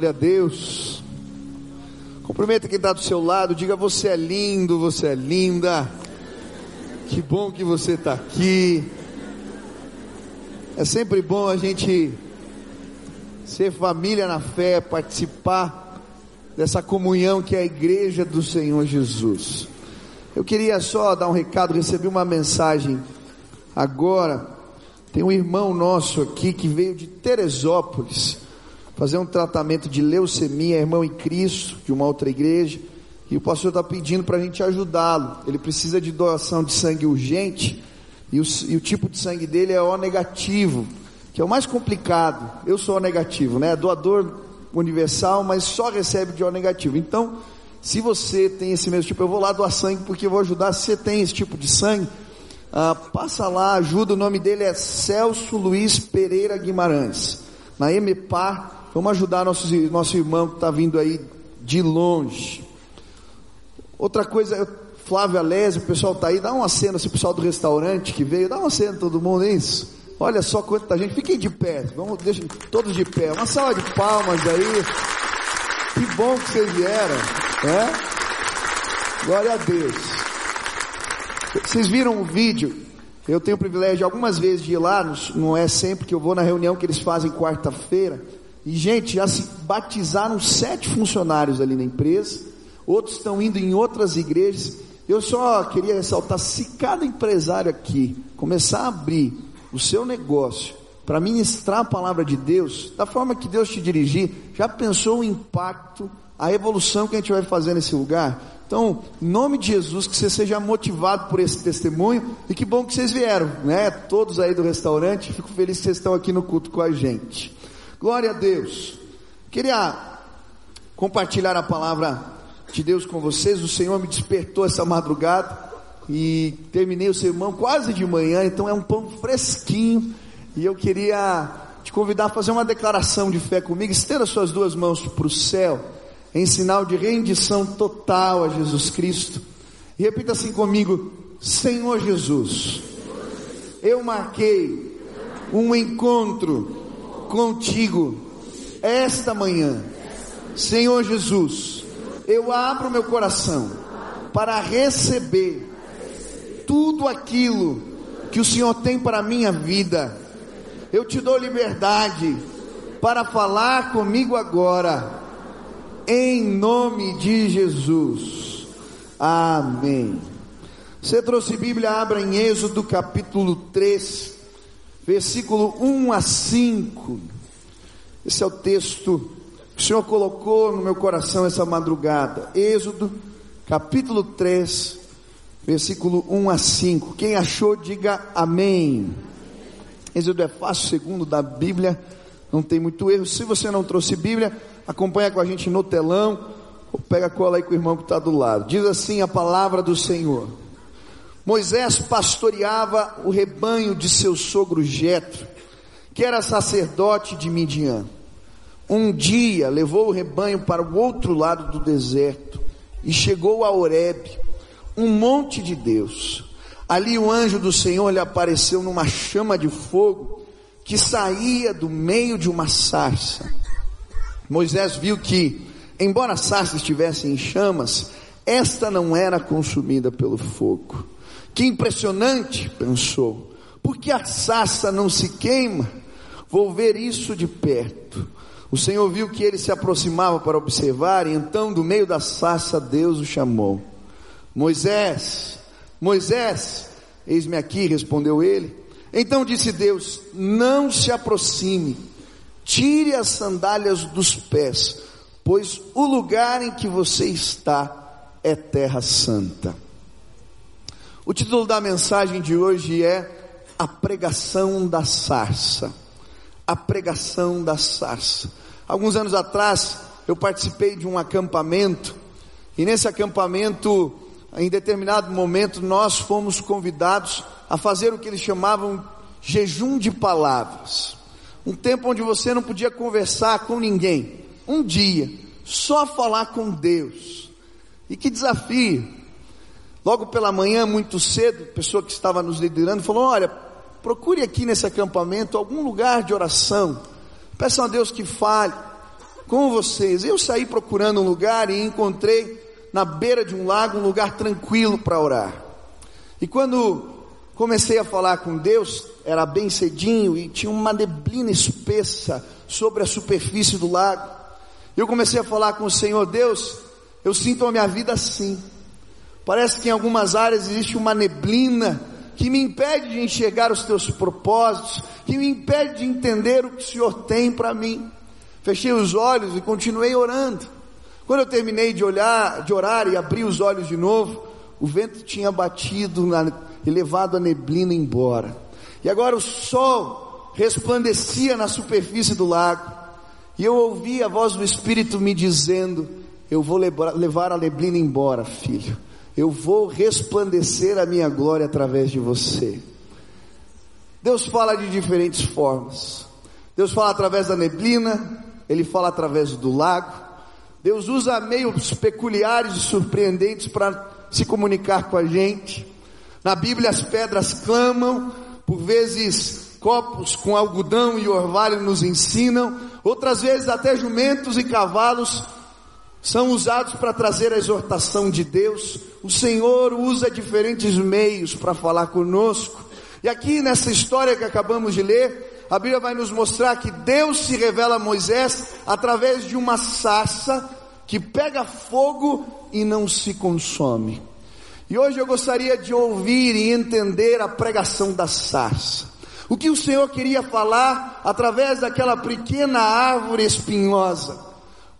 Glória a Deus. Cumprimenta quem está do seu lado, diga você é lindo, você é linda. Que bom que você está aqui. É sempre bom a gente ser família na fé, participar dessa comunhão que é a igreja do Senhor Jesus. Eu queria só dar um recado, recebi uma mensagem agora. Tem um irmão nosso aqui que veio de Teresópolis fazer um tratamento de leucemia, irmão em Cristo, de uma outra igreja, e o pastor está pedindo para a gente ajudá-lo. Ele precisa de doação de sangue urgente, e o, e o, tipo de sangue dele é O negativo, que é o mais complicado. Eu sou O negativo, né? Doador universal, mas só recebe de O negativo. Então, se você tem esse mesmo tipo, eu vou lá doar sangue porque eu vou ajudar. Se você tem esse tipo de sangue, ah, passa lá, ajuda. O nome dele é Celso Luiz Pereira Guimarães, na EMEPAR Vamos ajudar nosso nosso irmão que está vindo aí de longe. Outra coisa, Flávio Alésio, o pessoal está aí, dá uma cena, esse pessoal do restaurante que veio, dá uma cena todo mundo, é isso? Olha só quanta gente, fiquem de pé, vamos, deixa todos de pé, uma salva de palmas aí. Que bom que vocês vieram, né? Glória a Deus. Vocês viram o vídeo? Eu tenho o privilégio algumas vezes de ir lá, não é sempre que eu vou na reunião que eles fazem quarta-feira. E, gente, já se batizaram sete funcionários ali na empresa, outros estão indo em outras igrejas. Eu só queria ressaltar: se cada empresário aqui começar a abrir o seu negócio para ministrar a palavra de Deus, da forma que Deus te dirigir, já pensou o impacto, a evolução que a gente vai fazer nesse lugar? Então, em nome de Jesus, que você seja motivado por esse testemunho e que bom que vocês vieram, né? Todos aí do restaurante, fico feliz que vocês estão aqui no culto com a gente. Glória a Deus. Queria compartilhar a palavra de Deus com vocês. O Senhor me despertou essa madrugada e terminei o sermão quase de manhã, então é um pão fresquinho. E eu queria te convidar a fazer uma declaração de fé comigo. Estenda suas duas mãos para o céu, em sinal de rendição total a Jesus Cristo. E repita assim comigo: Senhor Jesus, eu marquei um encontro contigo esta manhã. Senhor Jesus, eu abro meu coração para receber tudo aquilo que o Senhor tem para a minha vida. Eu te dou liberdade para falar comigo agora, em nome de Jesus. Amém. Você trouxe Bíblia, abra em Êxodo capítulo 3 versículo 1 a 5. Esse é o texto que o Senhor colocou no meu coração essa madrugada. Êxodo, capítulo 3, versículo 1 a 5. Quem achou, diga amém. Êxodo é fácil, segundo da Bíblia, não tem muito erro. Se você não trouxe Bíblia, acompanha com a gente no telão, ou pega a cola aí com o irmão que está do lado. Diz assim a palavra do Senhor. Moisés pastoreava o rebanho de seu sogro Jetro, que era sacerdote de Midian. Um dia levou o rebanho para o outro lado do deserto e chegou a Horebe, um monte de Deus. Ali o anjo do Senhor lhe apareceu numa chama de fogo que saía do meio de uma sarça. Moisés viu que, embora a sarça estivesse em chamas, esta não era consumida pelo fogo. Que impressionante, pensou. Por que a sassa não se queima? Vou ver isso de perto. O Senhor viu que ele se aproximava para observar, e então, do meio da sassa, Deus o chamou: Moisés, Moisés, eis-me aqui, respondeu ele. Então disse Deus: Não se aproxime, tire as sandálias dos pés, pois o lugar em que você está é terra santa. O título da mensagem de hoje é A Pregação da Sarça. A Pregação da Sarça. Alguns anos atrás, eu participei de um acampamento, e nesse acampamento, em determinado momento, nós fomos convidados a fazer o que eles chamavam jejum de palavras. Um tempo onde você não podia conversar com ninguém. Um dia, só falar com Deus. E que desafio! Logo pela manhã, muito cedo, a pessoa que estava nos liderando falou: Olha, procure aqui nesse acampamento algum lugar de oração. Peçam a Deus que fale. com vocês. Eu saí procurando um lugar e encontrei na beira de um lago um lugar tranquilo para orar. E quando comecei a falar com Deus, era bem cedinho e tinha uma neblina espessa sobre a superfície do lago. Eu comecei a falar com o Senhor, Deus, eu sinto a minha vida assim. Parece que em algumas áreas existe uma neblina que me impede de enxergar os teus propósitos, que me impede de entender o que o Senhor tem para mim. Fechei os olhos e continuei orando. Quando eu terminei de olhar, de orar e abri os olhos de novo, o vento tinha batido na, e levado a neblina embora. E agora o sol resplandecia na superfície do lago. E eu ouvi a voz do Espírito me dizendo: Eu vou levar a neblina embora, filho. Eu vou resplandecer a minha glória através de você. Deus fala de diferentes formas. Deus fala através da neblina, ele fala através do lago. Deus usa meios peculiares e surpreendentes para se comunicar com a gente. Na Bíblia as pedras clamam, por vezes copos com algodão e orvalho nos ensinam, outras vezes até jumentos e cavalos são usados para trazer a exortação de Deus. O Senhor usa diferentes meios para falar conosco. E aqui nessa história que acabamos de ler, a Bíblia vai nos mostrar que Deus se revela a Moisés através de uma sarça que pega fogo e não se consome. E hoje eu gostaria de ouvir e entender a pregação da sarça. O que o Senhor queria falar através daquela pequena árvore espinhosa?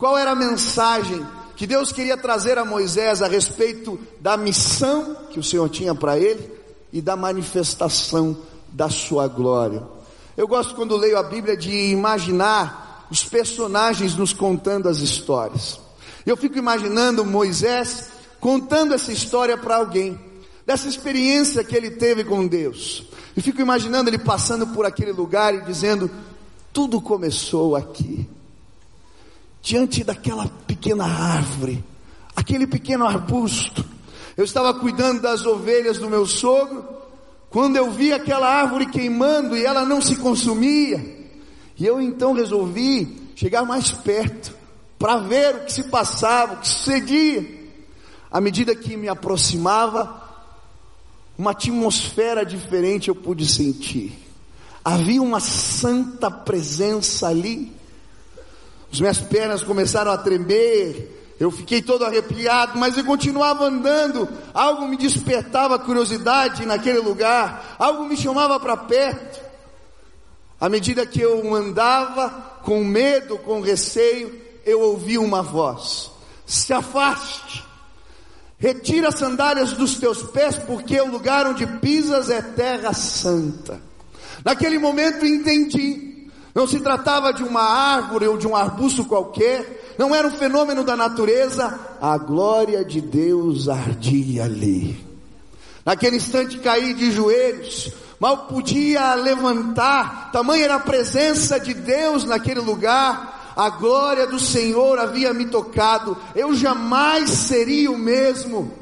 Qual era a mensagem que Deus queria trazer a Moisés a respeito da missão que o Senhor tinha para ele e da manifestação da sua glória? Eu gosto quando leio a Bíblia de imaginar os personagens nos contando as histórias. Eu fico imaginando Moisés contando essa história para alguém, dessa experiência que ele teve com Deus. E fico imaginando ele passando por aquele lugar e dizendo: tudo começou aqui, diante daquela pequena árvore, aquele pequeno arbusto. Eu estava cuidando das ovelhas do meu sogro quando eu vi aquela árvore queimando e ela não se consumia, e eu então resolvi chegar mais perto para ver o que se passava, o que sucedia. À medida que me aproximava, uma atmosfera diferente eu pude sentir. Havia uma santa presença ali. As minhas pernas começaram a tremer, eu fiquei todo arrepiado, mas eu continuava andando. Algo me despertava curiosidade naquele lugar, algo me chamava para perto. À medida que eu andava, com medo, com receio, eu ouvi uma voz: Se afaste, retira as sandálias dos teus pés, porque o lugar onde pisas é terra santa. Naquele momento entendi, não se tratava de uma árvore ou de um arbusto qualquer, não era um fenômeno da natureza, a glória de Deus ardia ali. Naquele instante caí de joelhos, mal podia levantar, tamanha era a presença de Deus naquele lugar, a glória do Senhor havia me tocado, eu jamais seria o mesmo.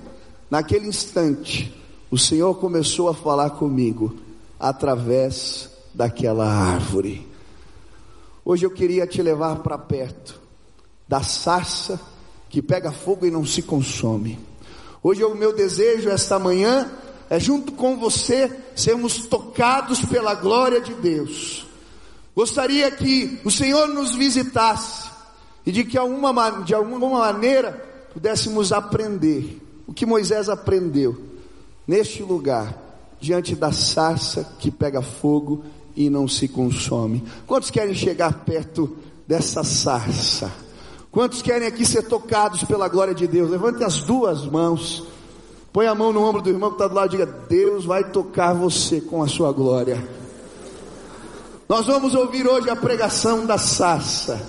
Naquele instante, o Senhor começou a falar comigo através daquela árvore. Hoje eu queria te levar para perto da sarça que pega fogo e não se consome. Hoje o meu desejo esta manhã é junto com você sermos tocados pela glória de Deus. Gostaria que o Senhor nos visitasse e de que alguma, de alguma maneira pudéssemos aprender o que Moisés aprendeu neste lugar, diante da sarça que pega fogo e não se consome. Quantos querem chegar perto dessa sarça? Quantos querem aqui ser tocados pela glória de Deus? Levante as duas mãos. Põe a mão no ombro do irmão que está do lado e diga: Deus vai tocar você com a sua glória. Nós vamos ouvir hoje a pregação da Sassa.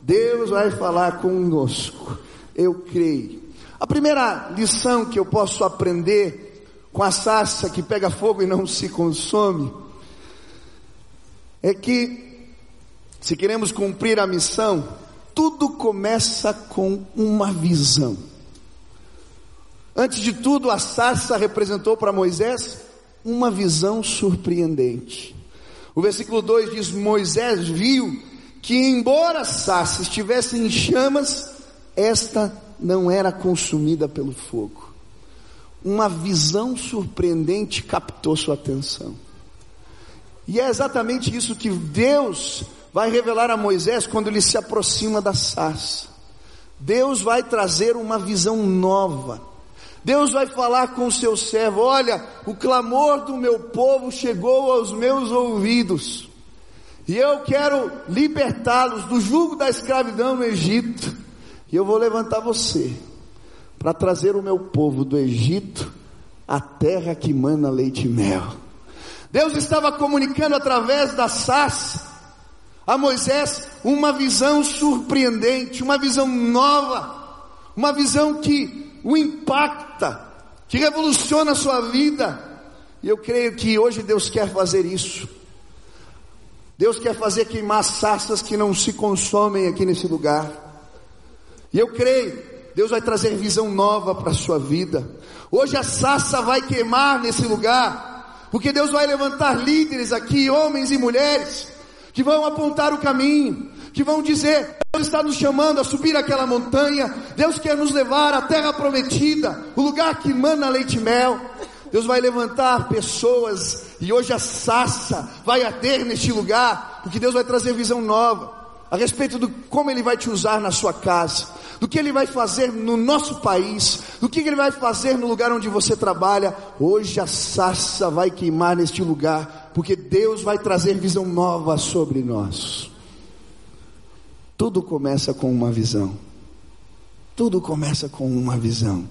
Deus vai falar conosco. Eu creio. A primeira lição que eu posso aprender com a Sassa que pega fogo e não se consome é que se queremos cumprir a missão, tudo começa com uma visão. Antes de tudo, a sarça representou para Moisés uma visão surpreendente. O versículo 2 diz: Moisés viu que embora a sarça estivesse em chamas, esta não era consumida pelo fogo. Uma visão surpreendente captou sua atenção. E é exatamente isso que Deus vai revelar a Moisés quando ele se aproxima da sarça. Deus vai trazer uma visão nova. Deus vai falar com o seu servo: Olha, o clamor do meu povo chegou aos meus ouvidos, e eu quero libertá-los do jugo da escravidão no Egito, e eu vou levantar você para trazer o meu povo do Egito à terra que mana leite e mel. Deus estava comunicando através da sarça a Moisés uma visão surpreendente, uma visão nova, uma visão que o impacta, que revoluciona a sua vida. E eu creio que hoje Deus quer fazer isso. Deus quer fazer queimar sarças que não se consomem aqui nesse lugar. E eu creio, Deus vai trazer visão nova para a sua vida. Hoje a sarça vai queimar nesse lugar, porque Deus vai levantar líderes aqui, homens e mulheres, que vão apontar o caminho, que vão dizer: Deus está nos chamando a subir aquela montanha, Deus quer nos levar à terra prometida, o lugar que mana leite e mel. Deus vai levantar pessoas e hoje a sassa vai arder neste lugar, porque Deus vai trazer visão nova a respeito do como Ele vai te usar na sua casa, do que Ele vai fazer no nosso país, do que Ele vai fazer no lugar onde você trabalha. Hoje a sarça vai queimar neste lugar, porque Deus vai trazer visão nova sobre nós. Tudo começa com uma visão. Tudo começa com uma visão.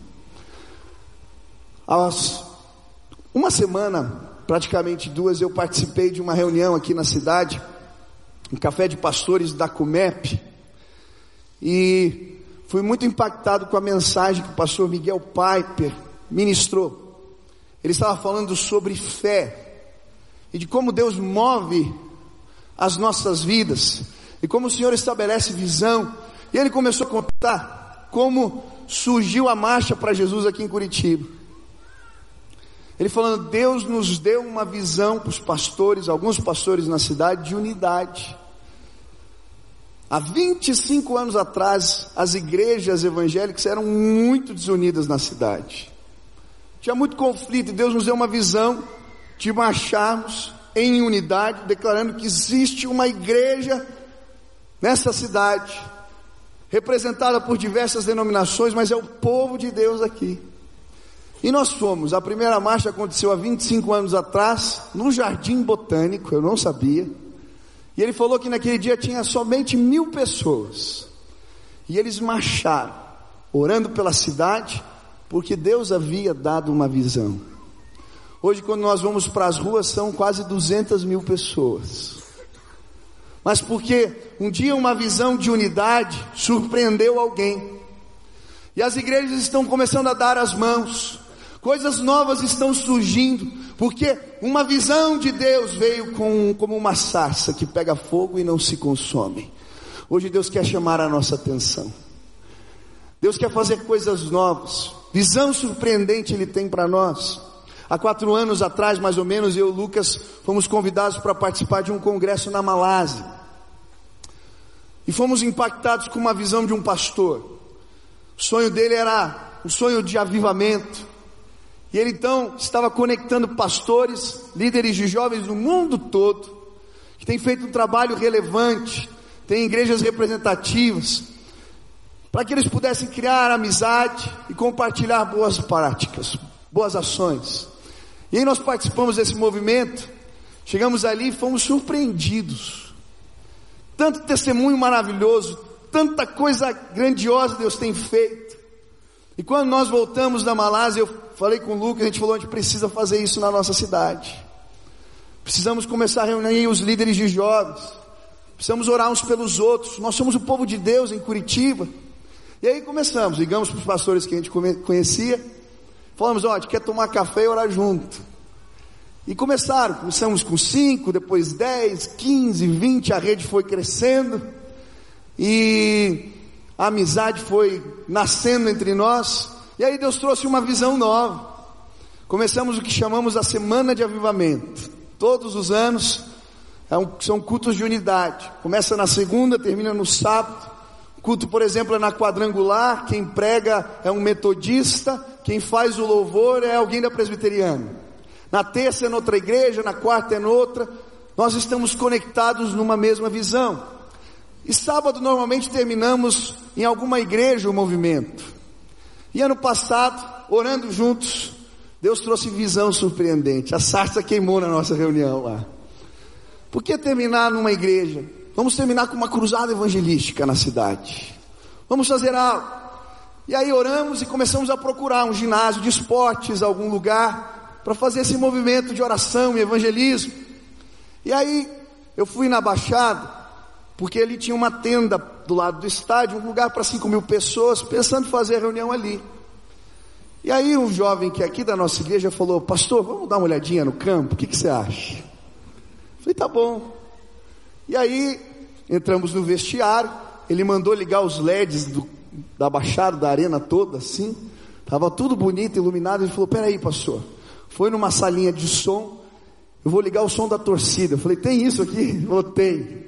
Há uma semana, praticamente duas, eu participei de uma reunião aqui na cidade um café de pastores da Comep, e fui muito impactado com a mensagem que o pastor Miguel Piper ministrou. Ele estava falando sobre fé e de como Deus move as nossas vidas e como o Senhor estabelece visão. E ele começou a contar como surgiu a marcha para Jesus aqui em Curitiba. Ele falando, Deus nos deu uma visão para os pastores, alguns pastores na cidade, de unidade. Há 25 anos atrás, as igrejas evangélicas eram muito desunidas na cidade. Tinha muito conflito e Deus nos deu uma visão de marcharmos em unidade, declarando que existe uma igreja nessa cidade, representada por diversas denominações, mas é o povo de Deus aqui. E nós fomos, a primeira marcha aconteceu há 25 anos atrás, no Jardim Botânico, eu não sabia. E ele falou que naquele dia tinha somente mil pessoas. E eles marcharam, orando pela cidade, porque Deus havia dado uma visão. Hoje, quando nós vamos para as ruas, são quase 200 mil pessoas. Mas porque um dia uma visão de unidade surpreendeu alguém. E as igrejas estão começando a dar as mãos. Coisas novas estão surgindo. Porque uma visão de Deus veio com, como uma sarça que pega fogo e não se consome. Hoje Deus quer chamar a nossa atenção. Deus quer fazer coisas novas. Visão surpreendente Ele tem para nós. Há quatro anos atrás, mais ou menos, eu e o Lucas fomos convidados para participar de um congresso na Malásia. E fomos impactados com uma visão de um pastor. O sonho dele era um sonho de avivamento. E ele então estava conectando pastores, líderes de jovens do mundo todo, que têm feito um trabalho relevante, tem igrejas representativas, para que eles pudessem criar amizade e compartilhar boas práticas, boas ações. E aí nós participamos desse movimento, chegamos ali e fomos surpreendidos. Tanto testemunho maravilhoso, tanta coisa grandiosa Deus tem feito. E quando nós voltamos da Malásia, eu falei com o Lucas, a gente falou, a gente precisa fazer isso na nossa cidade. Precisamos começar a reunir os líderes de jovens. Precisamos orar uns pelos outros. Nós somos o povo de Deus em Curitiba. E aí começamos, ligamos para os pastores que a gente conhecia. Falamos, ó, a gente quer tomar café e orar junto. E começaram, começamos com cinco, depois dez, quinze, vinte, a rede foi crescendo. E a amizade foi nascendo entre nós, e aí Deus trouxe uma visão nova. Começamos o que chamamos a Semana de Avivamento. Todos os anos é são cultos de unidade. Começa na segunda, termina no sábado. Culto, por exemplo, é na quadrangular. Quem prega é um metodista. Quem faz o louvor é alguém da presbiteriana. Na terça é noutra igreja, na quarta é noutra. Nós estamos conectados numa mesma visão. E sábado normalmente terminamos em alguma igreja o movimento. E ano passado, orando juntos, Deus trouxe visão surpreendente. A sarça queimou na nossa reunião lá. Por que terminar numa igreja? Vamos terminar com uma cruzada evangelística na cidade. Vamos fazer algo. E aí oramos e começamos a procurar um ginásio de esportes, algum lugar, para fazer esse movimento de oração e evangelismo. E aí eu fui na Baixada, porque ele tinha uma tenda do lado do estádio, um lugar para 5 mil pessoas, pensando em fazer a reunião ali. E aí um jovem que é aqui da nossa igreja falou, pastor, vamos dar uma olhadinha no campo, o que, que você acha? Eu falei, tá bom. E aí, entramos no vestiário, ele mandou ligar os LEDs do, da baixada, da arena toda, assim, estava tudo bonito, iluminado, ele falou, peraí pastor, foi numa salinha de som, eu vou ligar o som da torcida, eu falei, tem isso aqui? Ele falou, tem.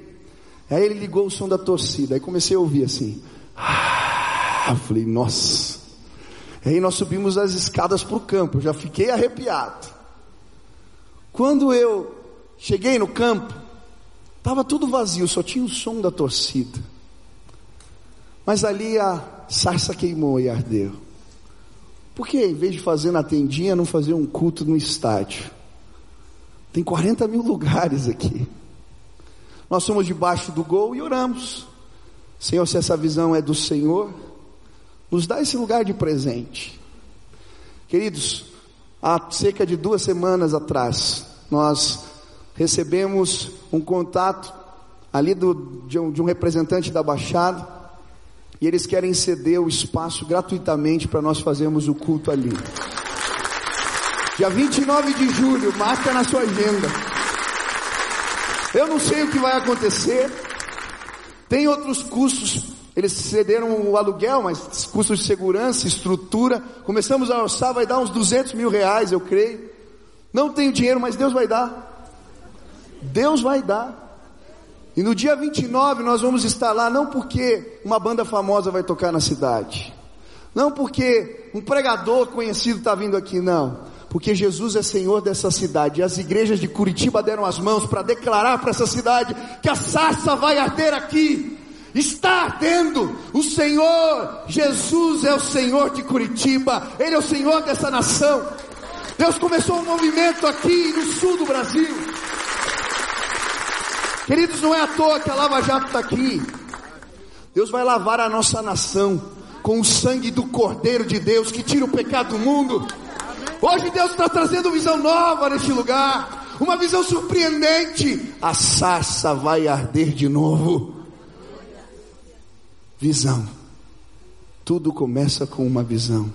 Aí ele ligou o som da torcida, aí comecei a ouvir assim, ah, falei, nossa, aí nós subimos as escadas para o campo, já fiquei arrepiado, quando eu cheguei no campo, Estava tudo vazio, só tinha o som da torcida. Mas ali a sarça queimou e ardeu. Por que em vez de fazer na tendinha, não fazer um culto no estádio? Tem 40 mil lugares aqui. Nós somos debaixo do gol e oramos. Senhor, se essa visão é do Senhor, nos dá esse lugar de presente. Queridos, há cerca de duas semanas atrás, nós recebemos um contato ali do, de, um, de um representante da Baixada, e eles querem ceder o espaço gratuitamente para nós fazermos o culto ali. Dia 29 de julho, marca na sua agenda. Eu não sei o que vai acontecer. Tem outros custos. Eles cederam o aluguel, mas custos de segurança, estrutura. Começamos a orçar, vai dar uns 200 mil reais, eu creio. Não tenho dinheiro, mas Deus vai dar. Deus vai dar. E no dia 29 nós vamos estar lá, não porque uma banda famosa vai tocar na cidade, não porque um pregador conhecido está vindo aqui, não, porque Jesus é Senhor dessa cidade. E as igrejas de Curitiba deram as mãos para declarar para essa cidade que a sarça vai arder aqui. Está ardendo. O Senhor Jesus é o Senhor de Curitiba. Ele é o Senhor dessa nação. Deus começou um movimento aqui no sul do Brasil. Queridos, não é à toa que a Lava Jato está aqui. Deus vai lavar a nossa nação com o sangue do Cordeiro de Deus que tira o pecado do mundo. Hoje Deus está trazendo visão nova neste lugar, uma visão surpreendente. A sarça vai arder de novo. Visão. Tudo começa com uma visão.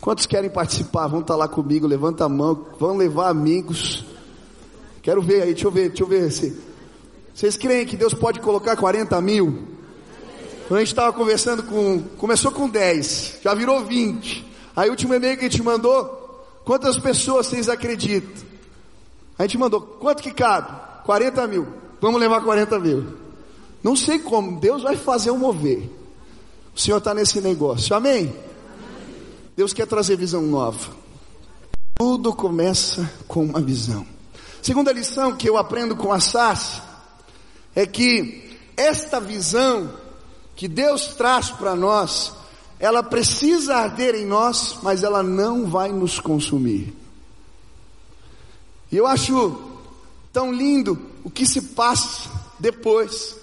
Quantos querem participar? Vão estar tá lá comigo, levanta a mão, vão levar amigos. Quero ver aí, deixa eu ver, deixa eu ver se. Vocês creem que Deus pode colocar 40 mil? A gente estava conversando com. Começou com 10, já virou 20. Aí o último e-mail que a gente mandou, quantas pessoas vocês acreditam? A gente mandou, quanto que cabe? 40 mil. Vamos levar 40 mil. Não sei como, Deus vai fazer o mover. O Senhor está nesse negócio, amém? Deus quer trazer visão nova. Tudo começa com uma visão. Segunda lição que eu aprendo com a Sassi é que esta visão que Deus traz para nós, ela precisa arder em nós, mas ela não vai nos consumir. E eu acho tão lindo o que se passa depois.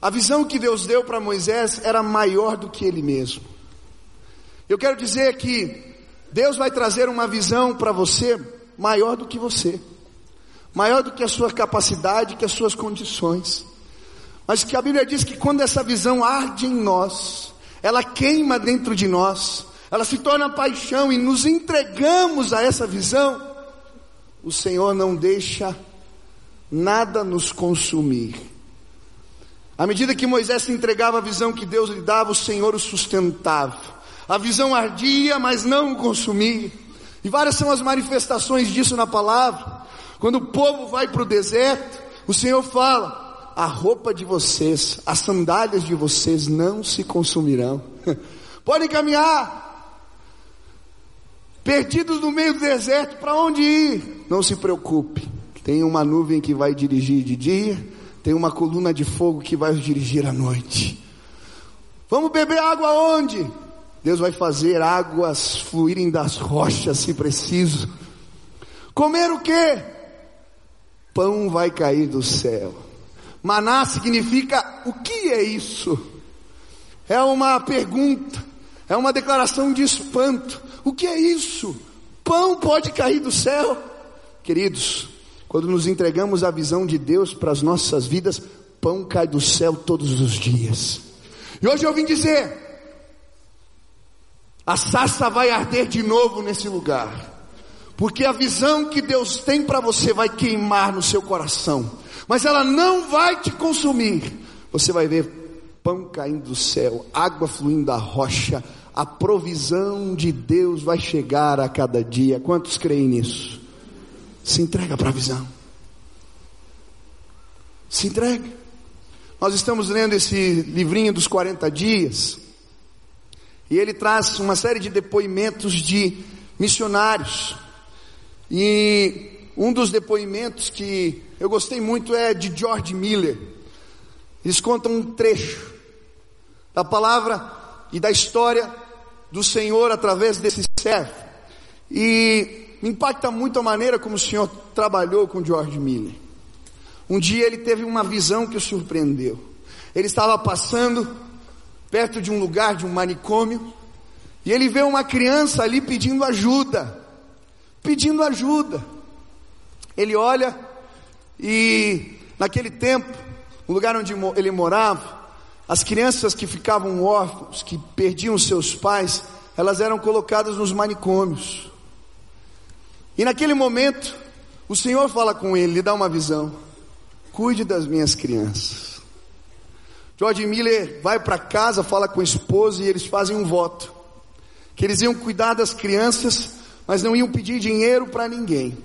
A visão que Deus deu para Moisés era maior do que ele mesmo. Eu quero dizer que Deus vai trazer uma visão para você maior do que você maior do que a sua capacidade, que as suas condições. Mas que a Bíblia diz que quando essa visão arde em nós, ela queima dentro de nós, ela se torna paixão e nos entregamos a essa visão, o Senhor não deixa nada nos consumir. À medida que Moisés se entregava a visão que Deus lhe dava, o Senhor o sustentava. A visão ardia, mas não o consumia. E várias são as manifestações disso na palavra. Quando o povo vai para o deserto, o Senhor fala: a roupa de vocês, as sandálias de vocês não se consumirão. Podem caminhar. Perdidos no meio do deserto, para onde ir? Não se preocupe. Tem uma nuvem que vai dirigir de dia, tem uma coluna de fogo que vai dirigir à noite. Vamos beber água onde? Deus vai fazer águas fluírem das rochas se preciso. Comer o que? Pão vai cair do céu. Maná significa o que é isso? É uma pergunta, é uma declaração de espanto. O que é isso? Pão pode cair do céu? Queridos, quando nos entregamos à visão de Deus para as nossas vidas, pão cai do céu todos os dias. E hoje eu vim dizer: a sarça vai arder de novo nesse lugar. Porque a visão que Deus tem para você vai queimar no seu coração, mas ela não vai te consumir. Você vai ver pão caindo do céu, água fluindo da rocha, a provisão de Deus vai chegar a cada dia. Quantos creem nisso? Se entrega para a visão. Se entrega. Nós estamos lendo esse livrinho dos 40 dias. E ele traz uma série de depoimentos de missionários. E um dos depoimentos que eu gostei muito é de George Miller. Eles contam um trecho da palavra e da história do Senhor através desse servo. E impacta muito a maneira como o Senhor trabalhou com George Miller. Um dia ele teve uma visão que o surpreendeu. Ele estava passando perto de um lugar, de um manicômio, e ele vê uma criança ali pedindo ajuda. Pedindo ajuda. Ele olha e naquele tempo, o lugar onde ele morava, as crianças que ficavam órfãos, que perdiam seus pais, elas eram colocadas nos manicômios. E naquele momento, o Senhor fala com ele, lhe dá uma visão: cuide das minhas crianças. George Miller vai para casa, fala com a esposa e eles fazem um voto: que eles iam cuidar das crianças, mas não iam pedir dinheiro para ninguém.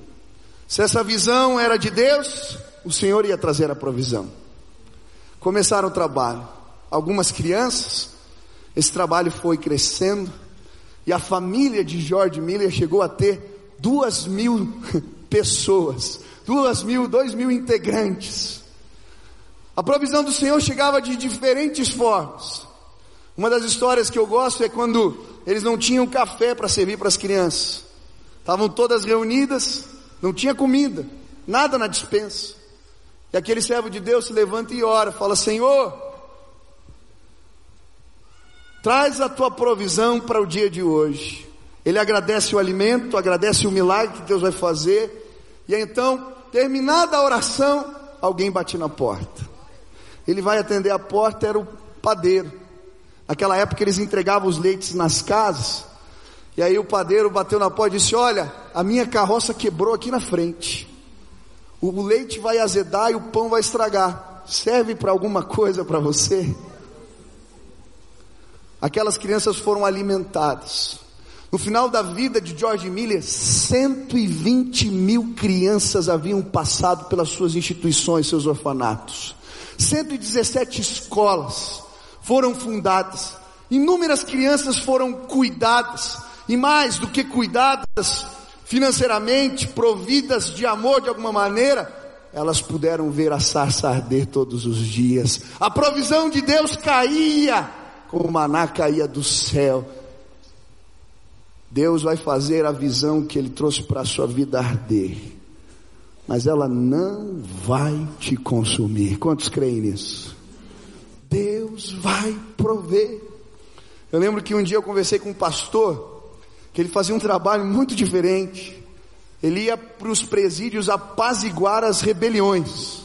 Se essa visão era de Deus, o Senhor ia trazer a provisão. Começaram o trabalho algumas crianças. Esse trabalho foi crescendo e a família de George Miller chegou a ter duas mil pessoas, duas mil, dois mil integrantes. A provisão do Senhor chegava de diferentes formas. Uma das histórias que eu gosto é quando eles não tinham café para servir para as crianças. Estavam todas reunidas, não tinha comida, nada na dispensa. E aquele servo de Deus se levanta e ora, fala: Senhor, Traz a tua provisão para o dia de hoje. Ele agradece o alimento, agradece o milagre que Deus vai fazer. E então, terminada a oração, alguém bate na porta. Ele vai atender a porta, era o padeiro. Naquela época eles entregavam os leites nas casas. E aí o padeiro bateu na porta e disse: Olha, a minha carroça quebrou aqui na frente. O leite vai azedar e o pão vai estragar. Serve para alguma coisa para você? Aquelas crianças foram alimentadas. No final da vida de George Miller, 120 mil crianças haviam passado pelas suas instituições, seus orfanatos. 117 escolas foram fundadas. Inúmeras crianças foram cuidadas. E mais do que cuidadas financeiramente, providas de amor de alguma maneira, elas puderam ver a sarça arder todos os dias. A provisão de Deus caía como maná caía do céu. Deus vai fazer a visão que Ele trouxe para a sua vida arder, mas ela não vai te consumir. Quantos creem nisso? Deus vai prover. Eu lembro que um dia eu conversei com um pastor, que ele fazia um trabalho muito diferente. Ele ia para os presídios apaziguar as rebeliões.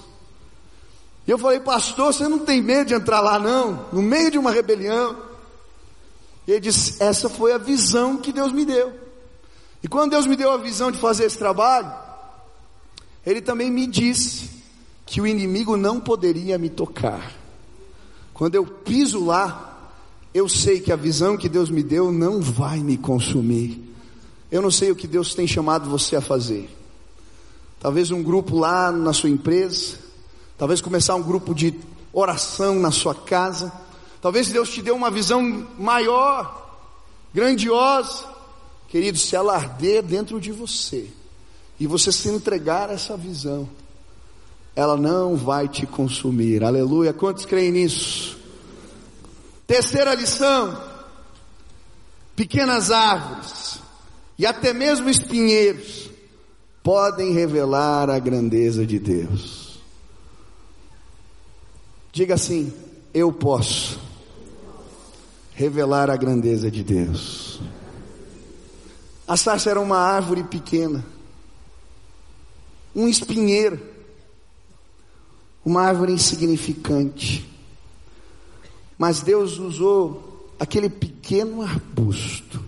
E eu falei, pastor, você não tem medo de entrar lá não? No meio de uma rebelião. E ele disse, essa foi a visão que Deus me deu. E quando Deus me deu a visão de fazer esse trabalho, Ele também me disse que o inimigo não poderia me tocar. Quando eu piso lá, eu sei que a visão que Deus me deu não vai me consumir. Eu não sei o que Deus tem chamado você a fazer. talvez um grupo lá na sua empresa, talvez começar um grupo de oração na sua casa, talvez Deus te dê uma visão maior, grandiosa, querido, se ela arder dentro de você, e você se entregar a essa visão, ela não vai te consumir, aleluia, quantos creem nisso? Terceira lição, pequenas árvores e até mesmo espinheiros podem revelar a grandeza de Deus. Diga assim: eu posso revelar a grandeza de Deus. A sarça era uma árvore pequena, um espinheiro, uma árvore insignificante. Mas Deus usou aquele pequeno arbusto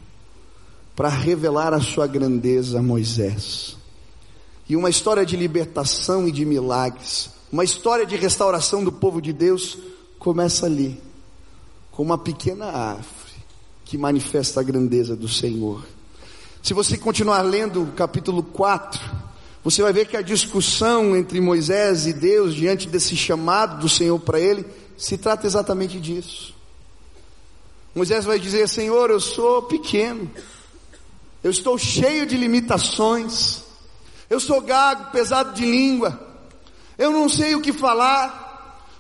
para revelar a sua grandeza a Moisés. E uma história de libertação e de milagres, uma história de restauração do povo de Deus começa ali, com uma pequena árvore que manifesta a grandeza do Senhor. Se você continuar lendo o capítulo 4, você vai ver que a discussão entre Moisés e Deus diante desse chamado do Senhor para ele se trata exatamente disso. Moisés vai dizer: Senhor, eu sou pequeno, eu estou cheio de limitações, eu sou gago, pesado de língua, eu não sei o que falar,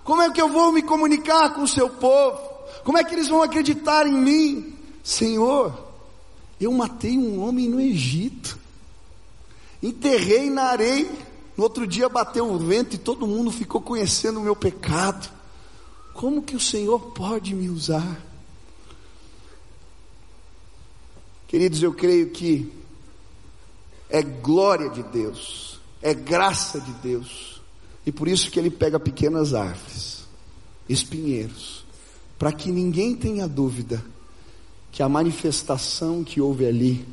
como é que eu vou me comunicar com o seu povo? Como é que eles vão acreditar em mim? Senhor, eu matei um homem no Egito, enterrei na areia, no outro dia bateu o vento e todo mundo ficou conhecendo o meu pecado. Como que o Senhor pode me usar? Queridos, eu creio que é glória de Deus, é graça de Deus, e por isso que ele pega pequenas árvores, espinheiros, para que ninguém tenha dúvida que a manifestação que houve ali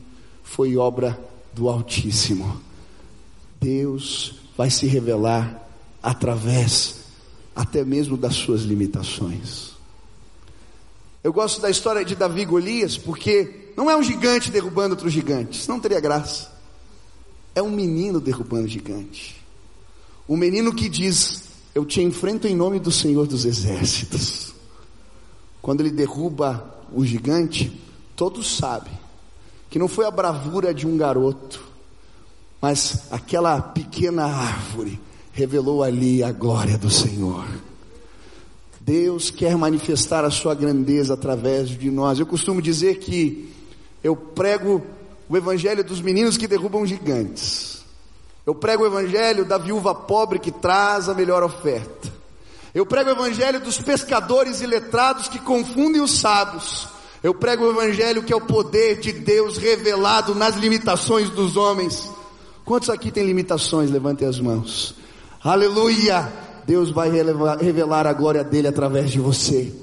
foi obra do Altíssimo. Deus vai se revelar através até mesmo das suas limitações. Eu gosto da história de Davi Golias porque não é um gigante derrubando outro gigante, não teria graça. É um menino derrubando gigante. Um menino que diz: Eu te enfrento em nome do Senhor dos Exércitos. Quando ele derruba o gigante, todos sabem que não foi a bravura de um garoto, mas aquela pequena árvore revelou ali a glória do Senhor. Deus quer manifestar a sua grandeza através de nós. Eu costumo dizer que eu prego o evangelho dos meninos que derrubam gigantes. Eu prego o evangelho da viúva pobre que traz a melhor oferta. Eu prego o evangelho dos pescadores e letrados que confundem os sábios. Eu prego o evangelho que é o poder de Deus revelado nas limitações dos homens. Quantos aqui têm limitações? Levantem as mãos. Aleluia! Deus vai revelar a glória dele através de você.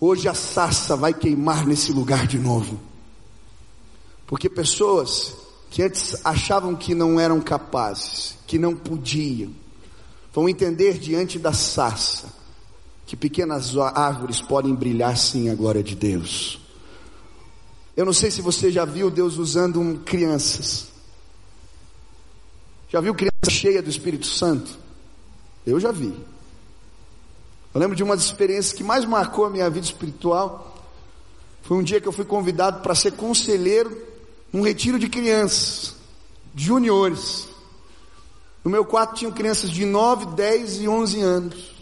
Hoje a sarça vai queimar nesse lugar de novo. Porque pessoas que antes achavam que não eram capazes, que não podiam, vão entender diante da sarça que pequenas árvores podem brilhar sim a glória de Deus. Eu não sei se você já viu Deus usando crianças. Já viu criança cheia do Espírito Santo? Eu já vi. Eu lembro de uma das experiências que mais marcou a minha vida espiritual. Foi um dia que eu fui convidado para ser conselheiro um retiro de crianças, juniores. No meu quarto tinham crianças de 9, 10 e 11 anos.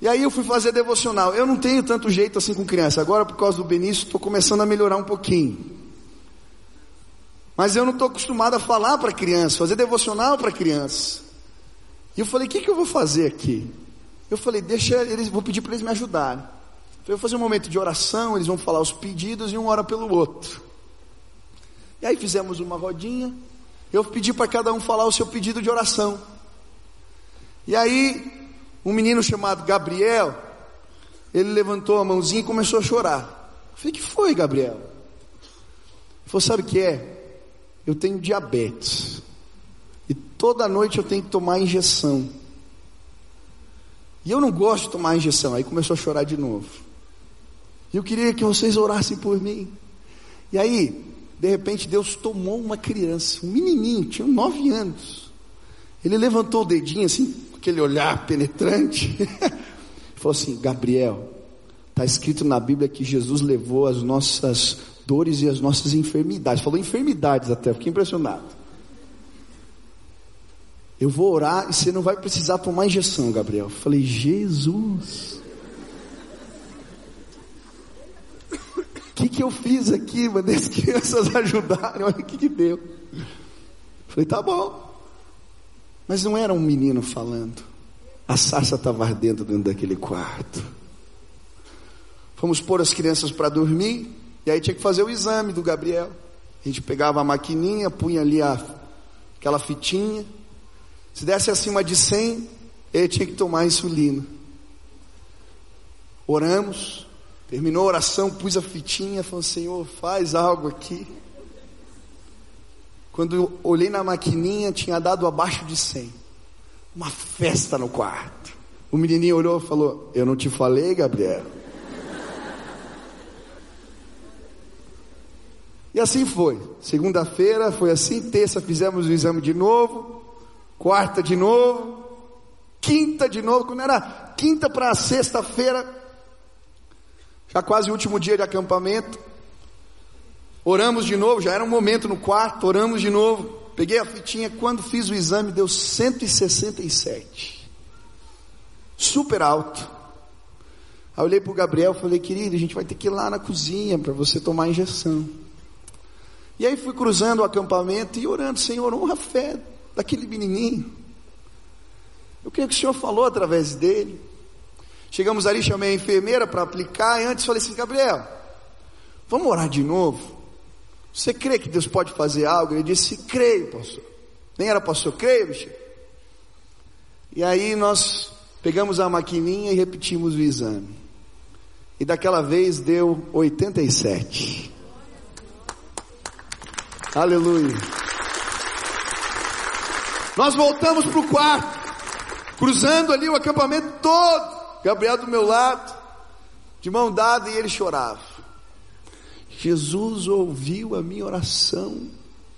E aí eu fui fazer devocional. Eu não tenho tanto jeito assim com criança. Agora, por causa do Benício, estou começando a melhorar um pouquinho. Mas eu não estou acostumado a falar para criança, fazer devocional para criança. E eu falei, o que, que eu vou fazer aqui? Eu falei, deixa eles, vou pedir para eles me ajudarem. Eu vou fazer um momento de oração, eles vão falar os pedidos e um ora pelo outro. E aí fizemos uma rodinha. Eu pedi para cada um falar o seu pedido de oração. E aí, um menino chamado Gabriel, ele levantou a mãozinha e começou a chorar. Eu falei, que foi, Gabriel? Ele falou, sabe o que é? Eu tenho diabetes. Toda noite eu tenho que tomar injeção. E eu não gosto de tomar injeção. Aí começou a chorar de novo. E eu queria que vocês orassem por mim. E aí, de repente Deus tomou uma criança, um menininho, tinha nove anos, Ele levantou o dedinho assim, aquele olhar penetrante, falou assim: Gabriel, está escrito na Bíblia que Jesus levou as nossas dores e as nossas enfermidades. Falou enfermidades até, fiquei impressionado. Eu vou orar e você não vai precisar tomar injeção, Gabriel. Falei, Jesus. O que, que eu fiz aqui, mandei as crianças ajudarem, olha o que, que deu. Falei, tá bom. Mas não era um menino falando. A sarça estava ardendo dentro daquele quarto. Fomos pôr as crianças para dormir. E aí tinha que fazer o exame do Gabriel. A gente pegava a maquininha, punha ali a, aquela fitinha. Se desse acima de 100, ele tinha que tomar insulina. Oramos. Terminou a oração, pus a fitinha, falou, Senhor, faz algo aqui. Quando olhei na maquininha, tinha dado abaixo de 100. Uma festa no quarto. O menininho olhou e falou: Eu não te falei, Gabriel. E assim foi. Segunda-feira foi assim, terça fizemos o exame de novo, quarta de novo, quinta de novo. Quando era quinta para sexta-feira, já quase o último dia de acampamento, oramos de novo, já era um momento no quarto, oramos de novo. Peguei a fitinha, quando fiz o exame deu 167. Super alto. Aí olhei para o Gabriel e falei, querido, a gente vai ter que ir lá na cozinha para você tomar a injeção. E aí fui cruzando o acampamento e orando, Senhor, honra a fé daquele menininho. Eu creio que o Senhor falou através dele. Chegamos ali, chamei a enfermeira para aplicar, e antes falei assim, Gabriel, vamos orar de novo? Você crê que Deus pode fazer algo? Ele disse, creio, pastor. Nem era pastor, creio, bicho. E aí nós pegamos a maquininha e repetimos o exame. E daquela vez deu 87. Aleluia. Nós voltamos para o quarto, cruzando ali o acampamento todo. Gabriel do meu lado, de mão dada, e ele chorava. Jesus ouviu a minha oração,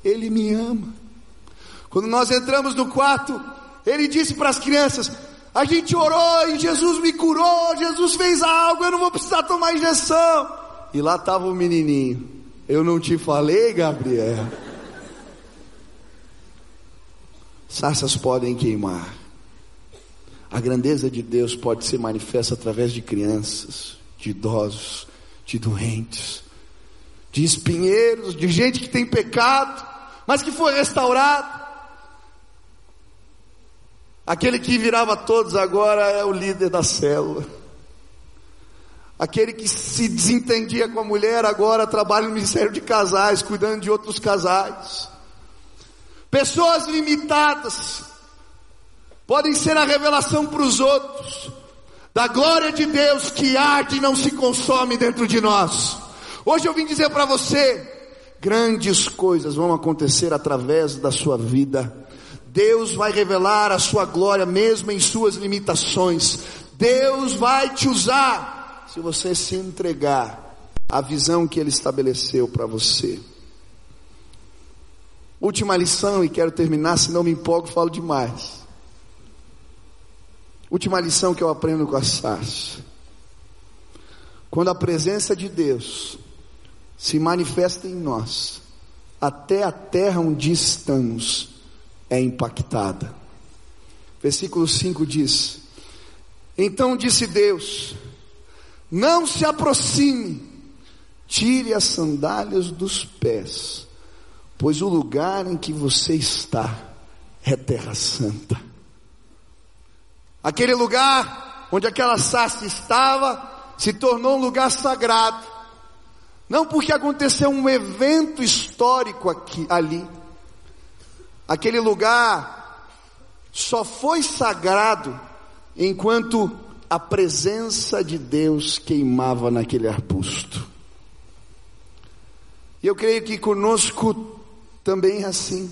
ele me ama. Quando nós entramos no quarto, ele disse para as crianças: A gente orou e Jesus me curou, Jesus fez algo, eu não vou precisar tomar injeção. E lá estava o menininho. Eu não te falei, Gabriel. Sarças podem queimar. A grandeza de Deus pode ser manifesta através de crianças, de idosos, de doentes, de espinheiros, de gente que tem pecado, mas que foi restaurado. Aquele que virava todos agora é o líder da célula. Aquele que se desentendia com a mulher agora trabalha no Ministério de Casais, cuidando de outros casais. Pessoas limitadas podem ser a revelação para os outros da glória de Deus que arde e não se consome dentro de nós. Hoje eu vim dizer para você, grandes coisas vão acontecer através da sua vida. Deus vai revelar a sua glória mesmo em suas limitações. Deus vai te usar se você se entregar à visão que ele estabeleceu para você. Última lição e quero terminar, se não me empolgo, falo demais. Última lição que eu aprendo com a Sars. Quando a presença de Deus se manifesta em nós, até a terra onde estamos é impactada. Versículo 5 diz: Então disse Deus: Não se aproxime, tire as sandálias dos pés, pois o lugar em que você está é terra santa. Aquele lugar onde aquela sarça estava se tornou um lugar sagrado. Não porque aconteceu um evento histórico aqui, ali. Aquele lugar só foi sagrado enquanto a presença de Deus queimava naquele arbusto. E eu creio que conosco também é assim.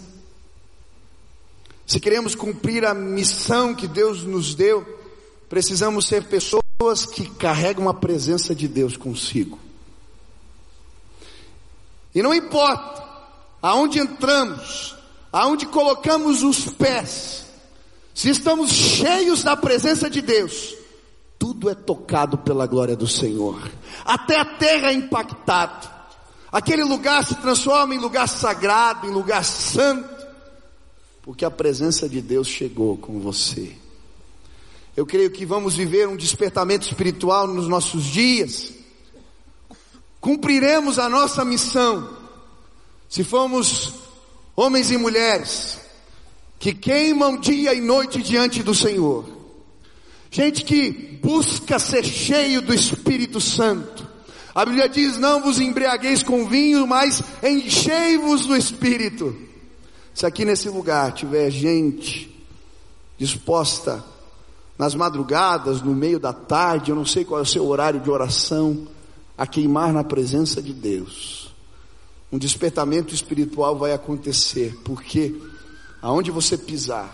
Se queremos cumprir a missão que Deus nos deu, precisamos ser pessoas que carregam a presença de Deus consigo. E não importa aonde entramos, aonde colocamos os pés, se estamos cheios da presença de Deus, tudo é tocado pela glória do Senhor. Até a terra é impactada. Aquele lugar se transforma em lugar sagrado, em lugar santo, porque a presença de Deus chegou com você. Eu creio que vamos viver um despertamento espiritual nos nossos dias. Cumpriremos a nossa missão se formos homens e mulheres que queimam dia e noite diante do Senhor. Gente que busca ser cheio do Espírito Santo. A Bíblia diz: Não vos embriagueis com vinho, mas enchei-vos do Espírito. Se aqui nesse lugar tiver gente disposta nas madrugadas, no meio da tarde, eu não sei qual é o seu horário de oração, a queimar na presença de Deus. Um despertamento espiritual vai acontecer, porque aonde você pisar,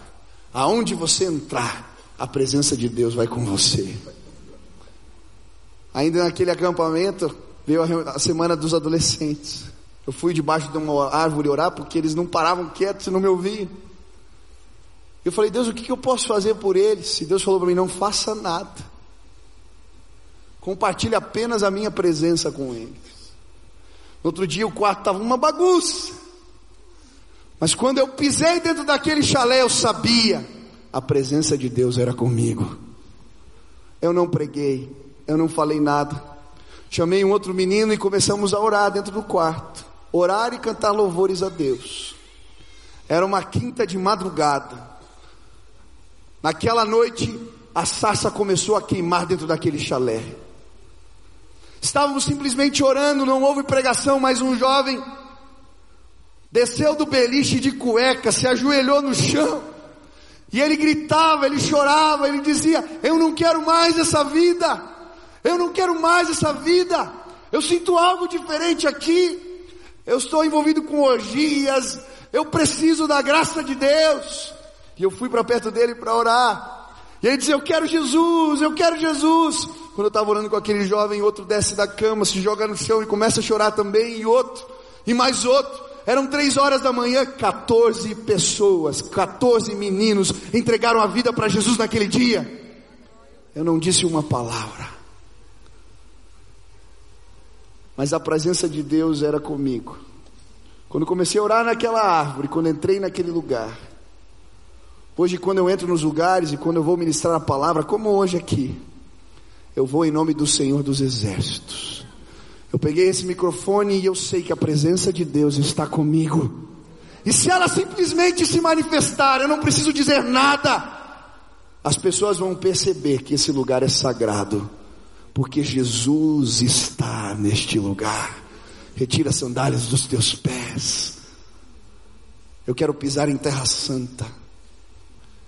aonde você entrar, a presença de Deus vai com você. Ainda naquele acampamento, veio a semana dos adolescentes. Eu fui debaixo de uma árvore orar porque eles não paravam quietos e não me ouviam. Eu falei, Deus, o que eu posso fazer por eles? E Deus falou para mim: não faça nada. Compartilhe apenas a minha presença com eles. No outro dia o quarto estava uma bagunça. Mas quando eu pisei dentro daquele chalé, eu sabia a presença de Deus era comigo. Eu não preguei, eu não falei nada. Chamei um outro menino e começamos a orar dentro do quarto. Orar e cantar louvores a Deus. Era uma quinta de madrugada. Naquela noite, a sarça começou a queimar dentro daquele chalé. Estávamos simplesmente orando, não houve pregação, mas um jovem desceu do beliche de cueca, se ajoelhou no chão, e ele gritava, ele chorava, ele dizia: Eu não quero mais essa vida, eu não quero mais essa vida, eu sinto algo diferente aqui, eu estou envolvido com orgias, eu preciso da graça de Deus. E eu fui para perto dele para orar. E ele dizia: Eu quero Jesus, eu quero Jesus. Quando eu estava orando com aquele jovem, outro desce da cama, se joga no chão e começa a chorar também, e outro, e mais outro. Eram três horas da manhã, 14 pessoas, 14 meninos entregaram a vida para Jesus naquele dia. Eu não disse uma palavra, mas a presença de Deus era comigo. Quando comecei a orar naquela árvore, quando entrei naquele lugar, Hoje, quando eu entro nos lugares e quando eu vou ministrar a palavra, como hoje aqui, eu vou em nome do Senhor dos Exércitos. Eu peguei esse microfone e eu sei que a presença de Deus está comigo. E se ela simplesmente se manifestar, eu não preciso dizer nada, as pessoas vão perceber que esse lugar é sagrado, porque Jesus está neste lugar. Retira as sandálias dos teus pés. Eu quero pisar em terra santa.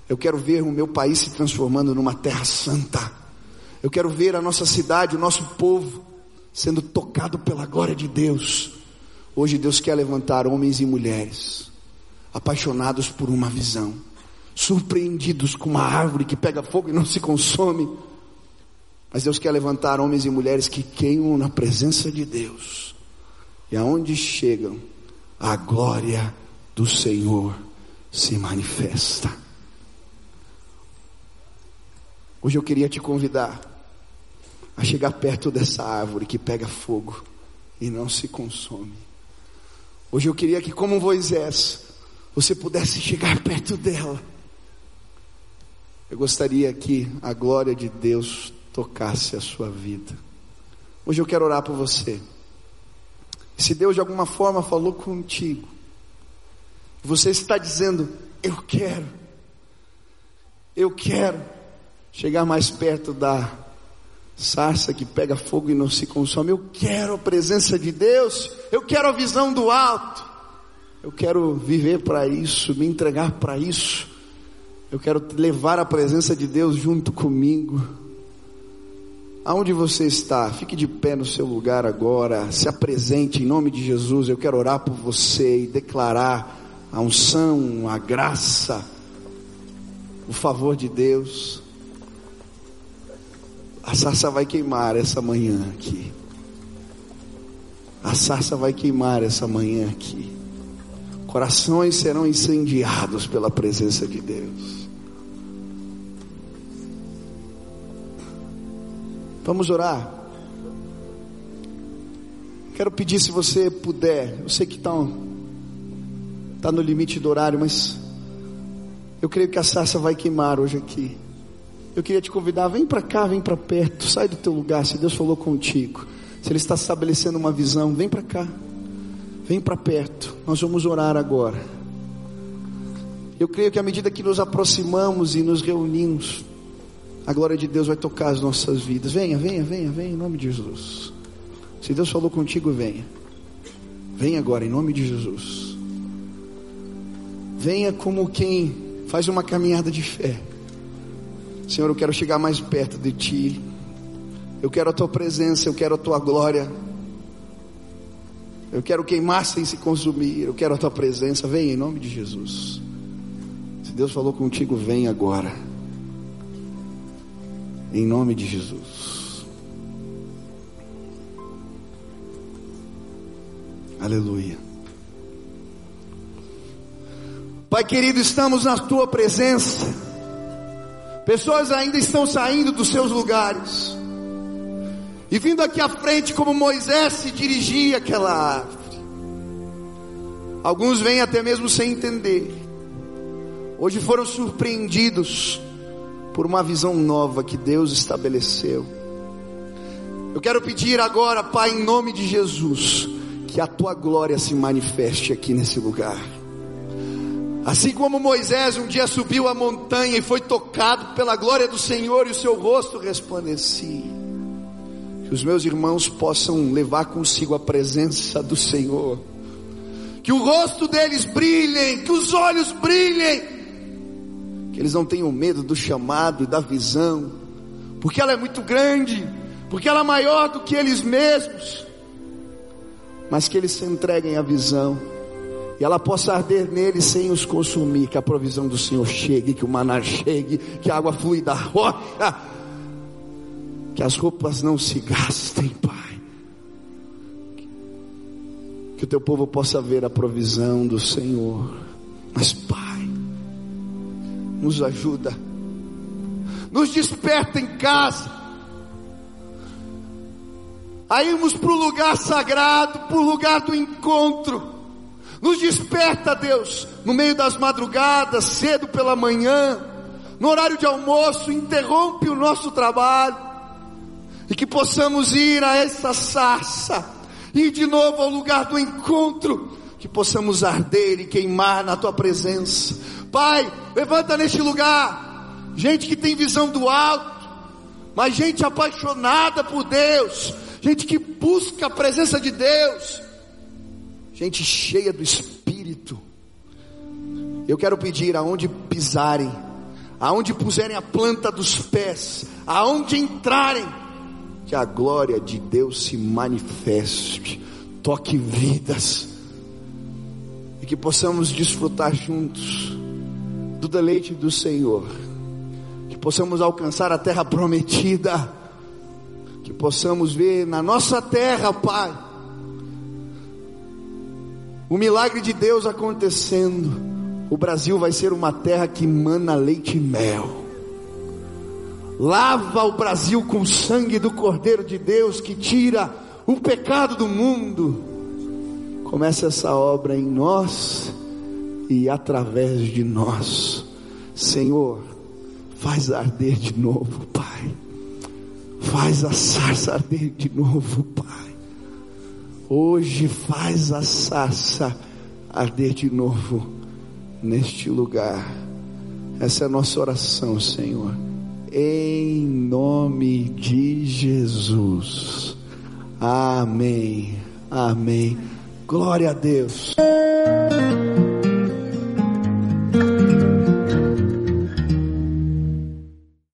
Eu quero ver o meu país se transformando numa terra santa. Eu quero ver a nossa cidade, o nosso povo sendo tocado pela glória de Deus. Hoje Deus quer levantar homens e mulheres apaixonados por uma visão, surpreendidos com uma árvore que pega fogo e não se consome. Mas Deus quer levantar homens e mulheres que queimam na presença de Deus. E aonde chegam, a glória do Senhor se manifesta. Hoje eu queria te convidar a chegar perto dessa árvore que pega fogo e não se consome. Hoje eu queria que, como Moisés, você pudesse chegar perto dela. Eu gostaria que a glória de Deus tocasse a sua vida. Hoje eu quero orar por você. Se Deus de alguma forma falou contigo, você está dizendo: Eu quero, eu quero chegar mais perto da sarça que pega fogo e não se consome. Eu quero a presença de Deus, eu quero a visão do alto, eu quero viver para isso, me entregar para isso, eu quero levar a presença de Deus junto comigo. Aonde você está? Fique de pé no seu lugar agora, se apresente em nome de Jesus. Eu quero orar por você e declarar a unção, a graça, o favor de Deus. A sarça vai queimar essa manhã aqui. A sarça vai queimar essa manhã aqui. Corações serão incendiados pela presença de Deus. Vamos orar. Quero pedir se você puder. Eu sei que está tá no limite do horário, mas eu creio que a sarça vai queimar hoje aqui. Eu queria te convidar, vem para cá, vem para perto, sai do teu lugar, se Deus falou contigo. Se Ele está estabelecendo uma visão, vem para cá. Vem para perto. Nós vamos orar agora. Eu creio que à medida que nos aproximamos e nos reunimos, a glória de Deus vai tocar as nossas vidas. Venha, venha, venha, venha, em nome de Jesus. Se Deus falou contigo, venha. Venha agora, em nome de Jesus. Venha como quem faz uma caminhada de fé. Senhor, eu quero chegar mais perto de Ti. Eu quero a Tua presença, eu quero a Tua glória. Eu quero queimar sem se consumir. Eu quero a Tua presença. Venha em nome de Jesus. Se Deus falou contigo, vem agora. Em nome de Jesus. Aleluia. Pai querido, estamos na tua presença. Pessoas ainda estão saindo dos seus lugares. E vindo aqui à frente, como Moisés se dirigia àquela árvore. Alguns vêm até mesmo sem entender. Hoje foram surpreendidos por uma visão nova que Deus estabeleceu. Eu quero pedir agora, Pai, em nome de Jesus, que a tua glória se manifeste aqui nesse lugar. Assim como Moisés um dia subiu a montanha e foi tocado pela glória do Senhor e o seu rosto resplandecia. Que os meus irmãos possam levar consigo a presença do Senhor. Que o rosto deles brilhe, que os olhos brilhem que eles não tenham medo do chamado e da visão, porque ela é muito grande, porque ela é maior do que eles mesmos, mas que eles se entreguem à visão e ela possa arder neles sem os consumir, que a provisão do Senhor chegue, que o maná chegue, que a água flui da rocha, que as roupas não se gastem, Pai. Que o teu povo possa ver a provisão do Senhor. Mas, Pai, nos ajuda, nos desperta em casa, a irmos para o lugar sagrado, para o lugar do encontro, nos desperta, Deus, no meio das madrugadas, cedo pela manhã, no horário de almoço, interrompe o nosso trabalho, e que possamos ir a essa sarça, ir de novo ao lugar do encontro, que possamos arder e queimar na tua presença, Pai, levanta neste lugar. Gente que tem visão do alto, mas gente apaixonada por Deus, gente que busca a presença de Deus, gente cheia do Espírito. Eu quero pedir aonde pisarem, aonde puserem a planta dos pés, aonde entrarem, que a glória de Deus se manifeste, toque vidas, e que possamos desfrutar juntos do deleite do Senhor, que possamos alcançar a terra prometida, que possamos ver na nossa terra, Pai, o milagre de Deus acontecendo. O Brasil vai ser uma terra que mana leite e mel. Lava o Brasil com o sangue do Cordeiro de Deus que tira o pecado do mundo. Começa essa obra em nós e através de nós. Senhor, faz arder de novo, Pai. Faz a sarça arder de novo, Pai. Hoje faz a sarça arder de novo neste lugar. Essa é a nossa oração, Senhor. Em nome de Jesus. Amém. Amém. Glória a Deus.